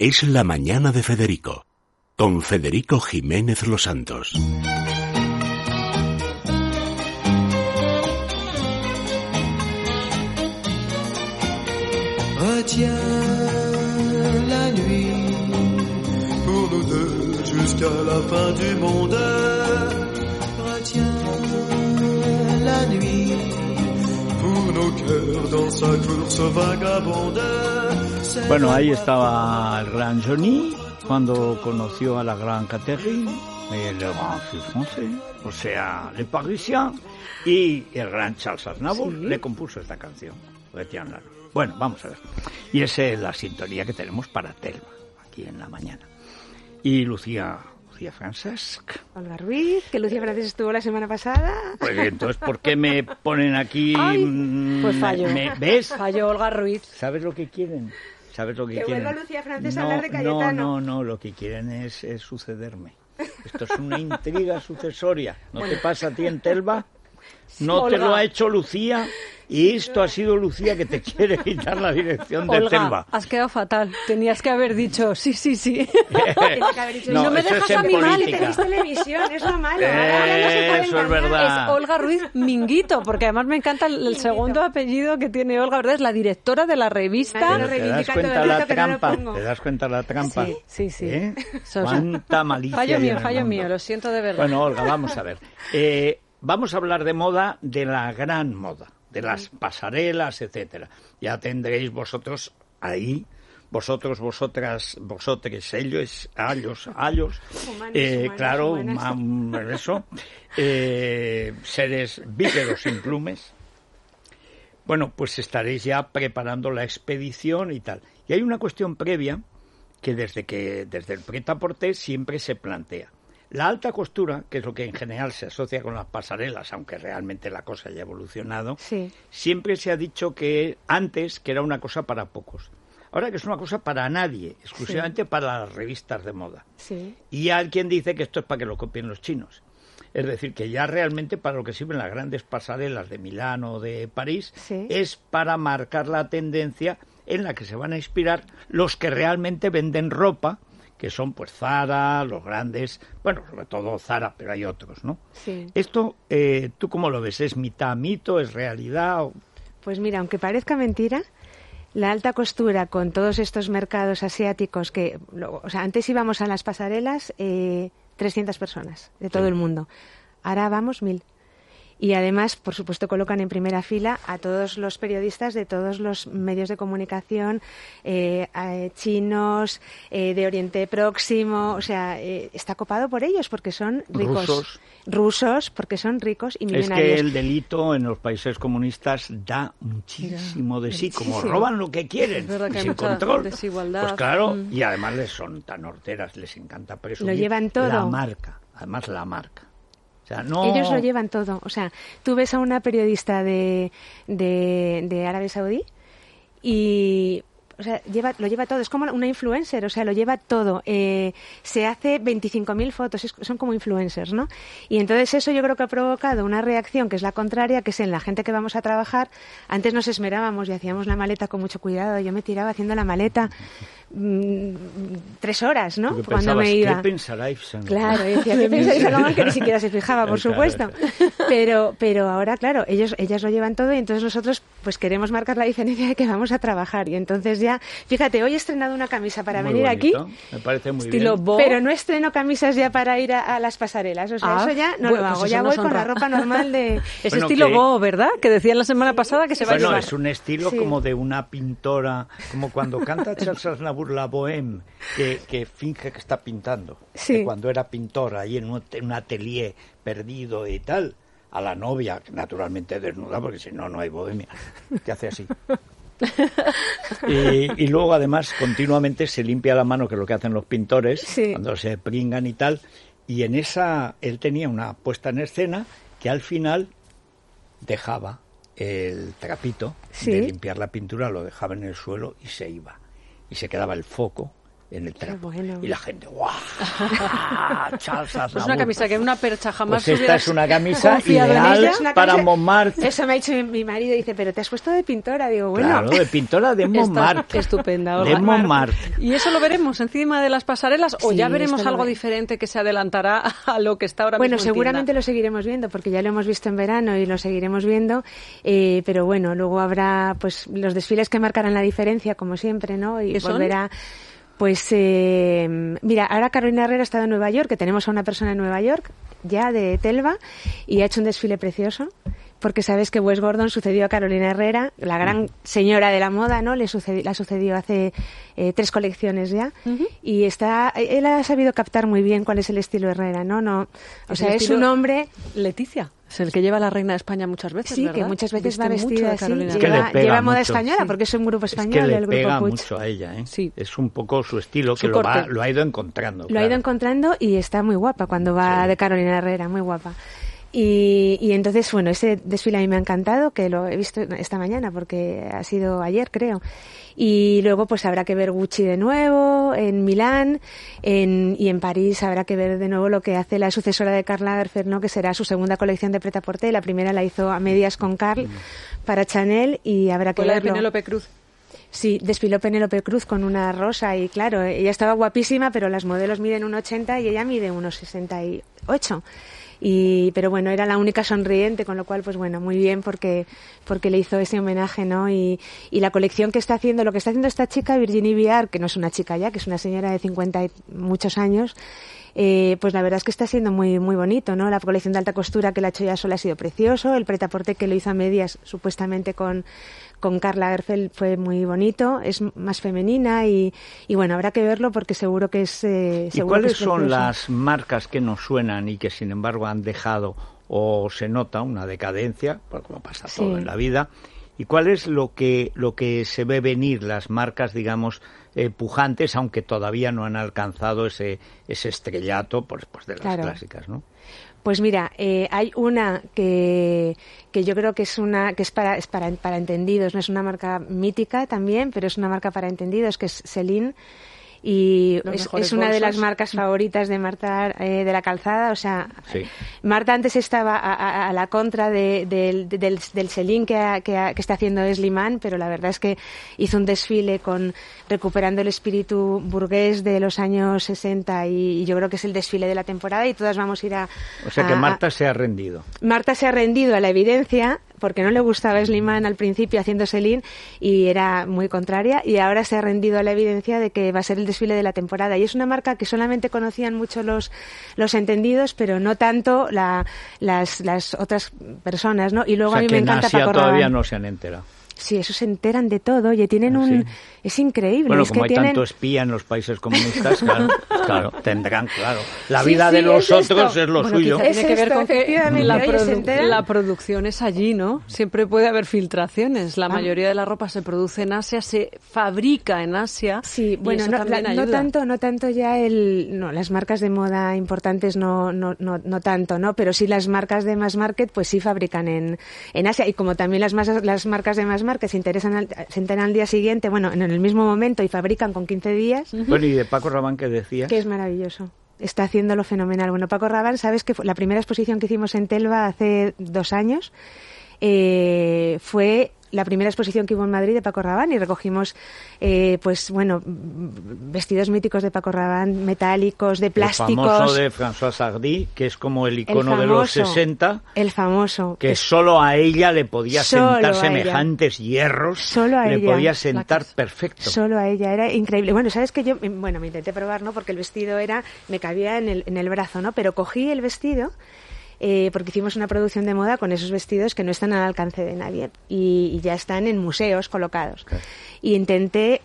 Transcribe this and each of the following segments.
es La Mañana de Federico, con Federico Jiménez Los Santos. Retiens la nuit pour nous deux jusqu'à la fin du monde. Retiens la nuit pour nos cœurs dans sa course vagabonde. Bueno, ahí estaba el gran Johnny cuando conoció a la gran Catherine, el grand français, o sea, Le Parisien, y el gran Charles Aznavour le compuso esta canción. Bueno, vamos a ver. Y esa es la sintonía que tenemos para Telma, aquí en la mañana. Y Lucía, Lucía Francesc. Olga Ruiz, que Lucía Francesc estuvo la semana pasada. Pues entonces, ¿por qué me ponen aquí? Ay, mm, pues falló. me- ¿Ves? Falló Olga Ruiz. ¿Sabes lo que quieren? ¿Sabes lo que, Que quieren? Lucía Francés a no, hablar de No, Cayetano. no, no, lo que quieren es, es sucederme. Esto es una intriga sucesoria. ¿No te pasa a ti en Telva? No te lo ha hecho Lucía y esto ha sido Lucía que te quiere quitar la dirección de Olga, Telva. has quedado fatal. Tenías que haber dicho sí, sí, sí. Tienes que haber dicho, No, no, me dejas es a mí mal, política. tenéis televisión, es lo malo. Ahora ya no Eso es verdad. Es Olga Ruiz Minguito, porque además me encanta el, el segundo apellido que tiene Olga, ¿verdad? Es la directora de la revista. Pero te das reivindica cuenta la no trampa, te das cuenta la trampa. Sí, sí, sí. ¿Eh? Cuánta malicia. Fallo mío, fallo mundo. mío, lo siento de verdad. Bueno, Olga, vamos a ver. Eh, vamos a hablar de moda, de la gran moda, de las pasarelas, etcétera. Ya tendréis vosotros ahí, vosotros, vosotras, vosotros, ellos, ellos, ellos, Humanos, eh, humanos, claro, humanas. ma- eso, eh, seres bípedos sin plumes. Bueno, pues estaréis ya preparando la expedición y tal. Y hay una cuestión previa que desde que desde el preta siempre se plantea. La alta costura, que es lo que en general se asocia con las pasarelas, aunque realmente la cosa haya evolucionado, Sí. siempre se ha dicho que antes que era una cosa para pocos. Ahora que es una cosa para nadie, exclusivamente para las revistas de moda. Sí. Y hay quien dice que esto es para que lo copien los chinos. Es decir, que ya realmente para lo que sirven las grandes pasarelas de Milán o de París es para marcar la tendencia en la que se van a inspirar los que realmente venden ropa, que son pues Zara, los grandes, bueno, sobre todo Zara, pero hay otros, ¿no? Sí. Esto, eh, ¿tú cómo lo ves? ¿Es mitad mito? ¿Es realidad? o- Pues mira, aunque parezca mentira, la alta costura con todos estos mercados asiáticos que, lo- o sea, antes íbamos a las pasarelas eh, 300 personas de todo Sí. el mundo. Ahora vamos mil. Y además, por supuesto, colocan en primera fila a todos los periodistas de todos los medios de comunicación, eh, a- chinos, eh, de Oriente Próximo, o sea, eh, está copado por ellos porque son ricos. Rusos. Rusos, porque son ricos y Es millonarios. que el delito en los países comunistas da muchísimo de sí, como roban lo que quieren Es verdad que sin control. desigualdad. Pues claro, Mm. y además les son tan horteras, les encanta presumir Lo llevan todo. la marca, además la marca. Ellos lo llevan todo. O sea, tú ves a una periodista de, de, de Arabia Saudí y o sea, lleva, lo lleva todo. Es como una influencer, o sea, lo lleva todo. Eh, se hace 25.000 fotos, son como influencers, ¿no? Y entonces eso yo creo que ha provocado una reacción que es la contraria, que es en la gente que vamos a trabajar. Antes nos esmerábamos y hacíamos la maleta con mucho cuidado. Yo me tiraba haciendo la maleta mm, tres horas, ¿no? Porque Cuando pensabas, me iba. ¿qué pensará Laurent? Claro, y decía, ¿qué pensáis Salomón? Que ni siquiera se fijaba, por supuesto. Pero, pero ahora, claro, ellos, ellas lo llevan todo y entonces nosotros pues queremos marcar la diferencia de que vamos a trabajar. Y entonces ya, fíjate, hoy he estrenado una camisa para Muy venir bonito, aquí, Me parece muy Estilo bien. Bo. pero no estreno camisas ya para ir a, a las pasarelas. O sea, Ah, eso ya no bueno, lo pues hago, ya voy con la ropa normal de... Es Bueno, estilo que- Bo, ¿verdad? Que decían la semana pasada que se va a Bueno, llevar. es un estilo Sí. como de una pintora, como cuando canta Charles Aznavour la Bohème, que, que finge que está pintando. Sí. Que cuando era pintora ahí en un, en un atelier perdido y tal, a la novia, naturalmente desnuda, porque si no, no hay bohemia, que hace así. Y, y luego además continuamente se limpia la mano, que es lo que hacen los pintores, Sí. cuando se pringan y tal. Y en esa, él tenía una puesta en escena que al final dejaba el trapito Sí. de limpiar la pintura, lo dejaba en el suelo y se iba. Y se quedaba el foco en el bueno. Y la gente, ¡guau! Charles Pues una camisa que una percha jamás Pues esta es una camisa confiado en ideal. Es para camisa- Montmartre. Eso me ha dicho mi, marido, dice, pero te has puesto de pintora. Digo, bueno, Claro, de pintora de Montmartre. estupenda, De. Montmartre. ¿Y eso lo veremos encima de las pasarelas o Sí, ya veremos algo diferente que se adelantará a lo que está ahora Bueno, mismo en seguramente tienda? lo seguiremos viendo porque ya lo hemos visto en verano y lo seguiremos viendo, eh, pero bueno, luego habrá pues los desfiles que marcarán la diferencia como siempre, ¿no? Y ¿Qué son? Pues eh, mira, ahora Carolina Herrera ha estado en Nueva York, que tenemos a una persona en Nueva York ya de Telva y ha hecho un desfile precioso. Porque sabes que Wes Gordon sucedió a Carolina Herrera, la gran señora de la moda, ¿no? Le sucedió, la sucedió hace eh, tres colecciones ya. Y está, él ha sabido captar muy bien cuál es el estilo Herrera, ¿no? no o sea, es un hombre Leticia, es el que lleva la reina de España muchas veces, Sí, ¿verdad? que muchas veces Viste va vestida de así. Es que Lleva, pega lleva moda mucho. española, Sí. porque es un grupo español, es que le el grupo pega mucho a ella, ¿eh? Sí. Es un poco su estilo Su que lo, va- lo ha ido encontrando. Lo ha ido encontrando y está muy guapa cuando va Sí. de Carolina Herrera, muy guapa. Y, y entonces, bueno, ese desfile a mí me ha encantado, que lo he visto esta mañana, porque ha sido ayer, creo. Y luego, pues habrá que ver Gucci de nuevo, en Milán, en, y en París habrá que ver de nuevo lo que hace la sucesora de Karl Lagerfeld, ¿no? que será su segunda colección de preta-porter. La primera la hizo a medias con Karl para Chanel y habrá que Fue la de verlo. Penélope Cruz. Sí, desfiló Penélope Cruz con una rosa y claro, ella estaba guapísima, pero las modelos miden 1,80 y ella mide 1,68. Y, pero bueno, era la única sonriente, con lo cual, pues bueno, muy bien porque, porque le hizo ese homenaje, ¿no? Y, y la colección que está haciendo, lo que está haciendo esta chica, Virginie Viard, que no es una chica ya, que es una señora de 50 y muchos años, eh, pues la verdad es que está siendo muy muy bonito, ¿no? La colección de alta costura que la ha hecho ya sola ha sido precioso, el pretaporte que lo hizo a medias supuestamente con con Karl Lagerfeld fue muy bonito, es más femenina y, y bueno, habrá que verlo porque seguro que es eh, ¿Y seguro que cuáles es son las marcas que nos suenan y que sin embargo han dejado o se nota una decadencia, porque lo pasa todo Sí. en la vida? ¿Y cuál es lo que lo que se ve venir las marcas, digamos, eh, pujantes, aunque todavía no han alcanzado ese ese estrellato pues, pues de las Claro. clásicas, ¿no? Pues mira, eh, hay una que, que yo creo que es una que es para es para, para entendidos, no es una marca mítica también, pero es una marca para entendidos que es Celine y es, una de las marcas favoritas de Marta eh, de la calzada, o sea, Sí. Marta antes estaba a, a- a la contra de- del, del, del Celine que, ha- que, ha- que está haciendo Slimane, pero la verdad es que hizo un desfile con recuperando el espíritu burgués de los años 60 y, y yo creo que es el desfile de la temporada y todas vamos a ir a... O sea que Marta se ha rendido. Marta se ha rendido a la evidencia porque no le gustaba Slimane al principio haciendo Celine y era muy contraria y ahora se ha rendido a la evidencia de que va a ser el desfile de la temporada y es una marca que solamente conocían mucho los los entendidos pero no tanto la- las, las otras personas no y luego o sea a mí que me en encanta Asia Paco todavía Rabanne. no se han enterado. Sí eso se enteran de todo oye tienen Ah, un sí. es increíble Bueno, es como que hay tienen tanto espía en los países comunistas, claro, claro, tendrán, claro. La Sí, vida de los es esto. otros es lo Bueno, suyo. Es tiene que ver con que la, oye, ¿se produ- la producción es allí, ¿no? Siempre puede haber filtraciones. La Ah. mayoría de la ropa se produce en Asia, se fabrica en Asia. Sí, y bueno, eso no, también la- no ayuda. tanto, no tanto ya el, no, las marcas de moda importantes no, no, no, no tanto, ¿no? Pero sí las marcas de mass market, pues sí fabrican en, en Asia y como también las masas- las marcas de mass market se interesan, al- se enteran al día siguiente, bueno, en el mismo momento y fabrican con 15 días, Bueno, y de Paco Rabanne que decía. que es maravilloso. Está haciéndolo fenomenal. Bueno, Paco Rabanne, sabes que fue la primera exposición que hicimos en Telva hace dos años eh, fue la primera exposición que hubo en Madrid de Paco Rabanne y recogimos, eh, pues bueno, vestidos míticos de Paco Rabanne, metálicos, de El plásticos. famoso de François Sardy, que es como el el icono de los famoso, 60, El famoso. que solo a ella le podía sentar semejantes hierros. Solo a le ella. podía sentar perfecto. Solo a ella, era increíble. Bueno, sabes que yo, mm, bueno, me intenté probar, ¿no? Porque el vestido era, me cabía en el, en el brazo, ¿no? Pero cogí el vestido, eh, porque hicimos una producción de moda con esos vestidos que no están al alcance de nadie y, y ya están en museos colocados. Y intenté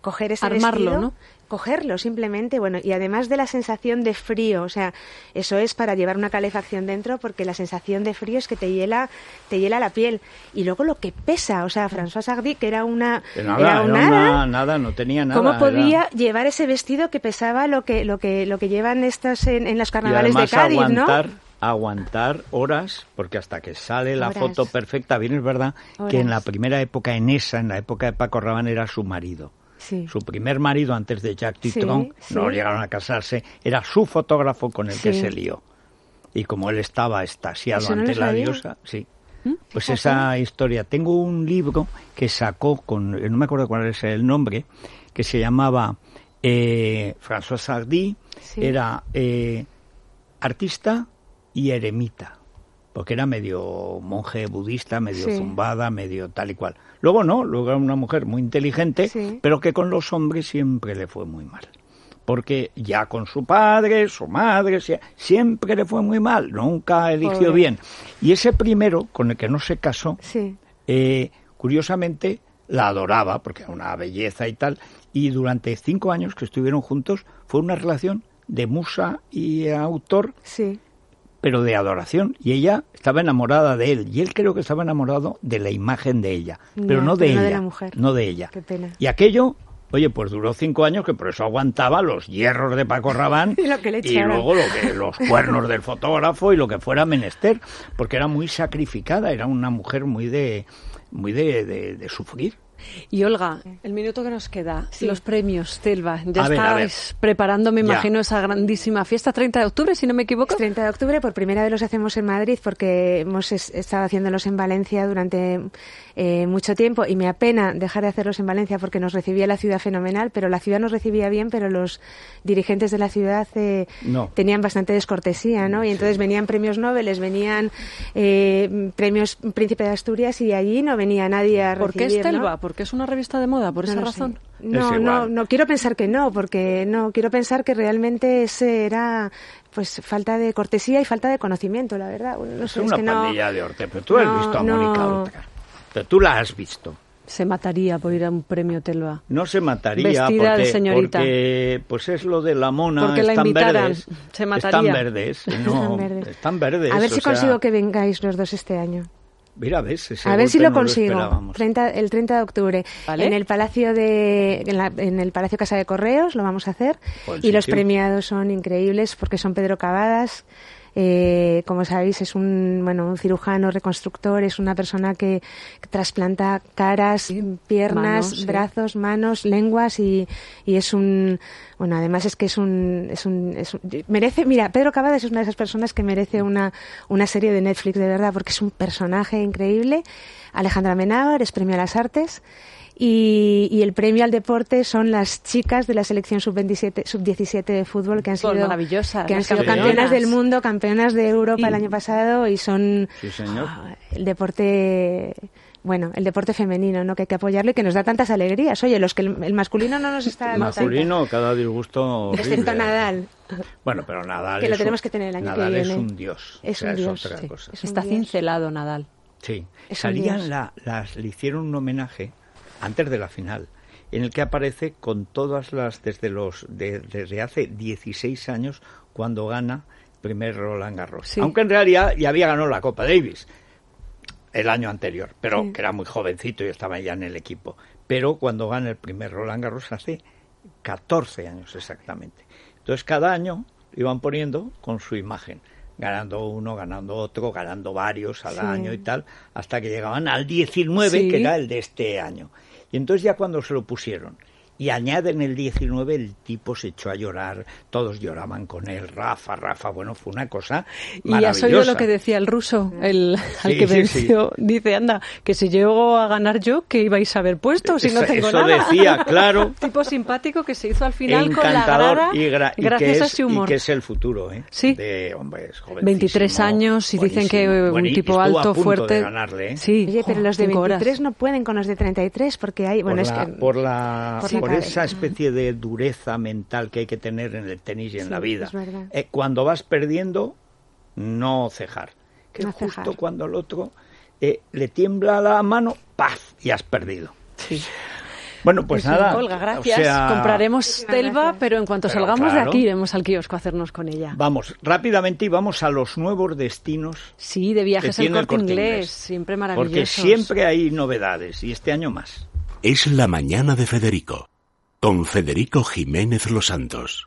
coger ese Armarlo, vestido, ¿no? cogerlo simplemente, bueno, y además de la sensación de frío, o sea, eso es para llevar una calefacción dentro porque la sensación de frío es que te hiela, te hiela la piel. Y luego lo que pesa, o sea, François Sardy, que era una, Que nada, era era un una- nada, nada, no tenía nada. ¿Cómo era- podía llevar ese vestido que pesaba lo que lo que lo que llevan estos en, en los y carnavales de Cádiz, aguantar, ¿no? Aguantar horas, porque hasta que sale la Horas. foto perfecta, bien es verdad que en la primera época, en esa, en la época de Paco Rabanne, era su marido. Sí. Su primer marido antes de Jack Titron, sí. no llegaron a casarse, era su fotógrafo con el que se lió. Y como él estaba no ante la sabía. diosa, sí. ¿Mm? Pues Fíjate. esa historia. Tengo un libro que sacó con, no me acuerdo cuál es el nombre, que se llamaba eh, François Sardy, era eh, artista y eremita, porque era medio monje budista, medio Sí. zumbada, medio tal y cual. Luego no, luego era una mujer muy inteligente, Sí. pero que con los hombres siempre le fue muy mal. Porque ya con su padre, su madre, sie- siempre le fue muy mal, nunca eligió Pobre. bien. Y ese primero, con el que no se casó, Sí. eh, curiosamente la adoraba, porque era una belleza y tal, y durante cinco años que estuvieron juntos fue una relación de musa y autor, Sí. Pero de adoración, y ella estaba enamorada de él, y él creo que estaba enamorado de la imagen de ella, pero no de pero no de ella, la mujer. no de ella. Qué pena. Y aquello, oye, pues duró cinco años, que por eso aguantaba los hierros de Paco Rabán Y lo que le y luego lo que, los cuernos del fotógrafo y lo que fuera menester, porque era muy sacrificada, era una mujer muy de, muy de, de- de sufrir. Y Olga, el minuto que nos queda, Sí. los premios, Telva. Ya A ver. estáis preparando, me Ya. imagino, esa grandísima fiesta, 30 de octubre, si no me equivoco. 30 de octubre, por primera vez los hacemos en Madrid porque hemos es- estado haciéndolos en Valencia durante eh, mucho tiempo y me apena dejar de hacerlos en Valencia porque nos recibía la ciudad fenomenal, pero la ciudad nos recibía bien, pero los dirigentes de la ciudad eh, No. tenían bastante descortesía, ¿no? Y entonces venían premios Nobel, venían eh, premios Príncipe de Asturias y allí no venía nadie a ¿Por qué recibir, es. Telva? ¿Por qué es una revista de moda? ¿Por No esa lo sé. razón? No, Es no, no quiero pensar que no, porque no, quiero pensar que realmente ese era pues falta de cortesía y falta de conocimiento, la verdad. No Es sé, es una que no- pandilla de Ortega, pero tú has no, visto a no. Mónica Ortega. Pero tú la has visto. Se mataría por ir a un premio Telva. No se mataría Vestida de porque, señorita. porque, pues es lo de la mona, Porque la están invitaran, verdes. se mataría. Están verdes, no, Están verdes. están verdes. A ver si sea, consigo que vengáis los dos este año. Mira, ves, ese A ver si lo no consigo. esperábamos. 30 el 30 de octubre. Vale. En el Palacio de en, la- en el Palacio Casa de Correos lo vamos a hacer. Buen Y los premiados son increíbles porque son Pedro Cavadas. Eh, como sabéis, es un, bueno, un cirujano reconstructor, es una persona que trasplanta caras, piernas, manos, sí. brazos, manos, lenguas y, y es un, bueno, además es que es un, es un, es un- merece, mira, Pedro Cavadas es una de esas personas que merece una, una serie de Netflix de verdad porque es un personaje increíble. Alejandra Menábar es premio a las artes. Y, y el premio al deporte son las chicas de la selección sub-27 sub-17 de fútbol que han sido, maravillosas, que han sido campeonas. campeonas del mundo, campeonas de Europa Sí. el año pasado y son Sí, señor. ah, el deporte bueno, el deporte femenino, ¿no? Que hay que apoyarlo y que nos da tantas alegrías. Oye, los que el, el masculino no nos está El dando masculino, cada disgusto. excepto. Nadal. Bueno, pero Nadal. Que lo es tenemos un- que tener el año que Nadal es viene. un dios. Es o sea, un dios, otra sí. cosa. Es un Está dios. cincelado Nadal. Sí, Es un salían dios. la- las, le hicieron un homenaje antes de la final, en el que aparece con todas las desde los de- desde hace 16 años cuando gana el primer Roland Garros. Sí. Aunque en realidad ya había ganado la Copa Davis el año anterior, pero Sí. que era muy jovencito y estaba ya en el equipo. Pero cuando gana el primer Roland Garros hace 14 años exactamente. Entonces cada año iban poniendo con su imagen, ganando uno, ganando otro, ganando varios al Sí. año y tal, hasta que llegaban al 19, Sí. que era el de este año. Y entonces ya cuando se lo pusieron y añaden el 19, el tipo se echó a llorar, todos lloraban con él, Rafa, Rafa, bueno, fue una cosa Y has oído maravillosa. lo que decía el ruso, el al Sí, que sí, venció. Dice, anda, que si llego a ganar yo, ¿qué ibais a haber puesto si no Eso- tengo eso nada? decía, claro. tipo simpático que se hizo al final con la encantador grada y, gra- y gracias que a es, ese y humor. que es el futuro, ¿eh? Sí. De, hombre, es jovencísimo, 23 años y dicen que un Bueno, y tipo a alto, punto fuerte. de ganarle, ¿eh? Sí, Oye, pero los de cinco horas. 23 no pueden con los de 33 porque hay, bueno, por, es la, que por, la- por la por esa especie de dureza mental que hay que tener en el tenis y en Sí, la vida. es verdad. Eh, cuando vas perdiendo, no cejar. Que No justo cejar. cuando al otro eh, le tiembla la mano, ¡paz! y has perdido. Sí. Bueno, pues nada. Olga, gracias. o sea, Compraremos Telva, gracias. pero en cuanto Pero salgamos claro. de aquí iremos al kiosco a hacernos con ella. Vamos, rápidamente y vamos a los nuevos destinos Sí, de viajes al corte Corte inglés, Inglés. siempre Porque maravillosos. siempre hay novedades y este año más. Es la mañana de Federico, con Federico Jiménez Los Santos.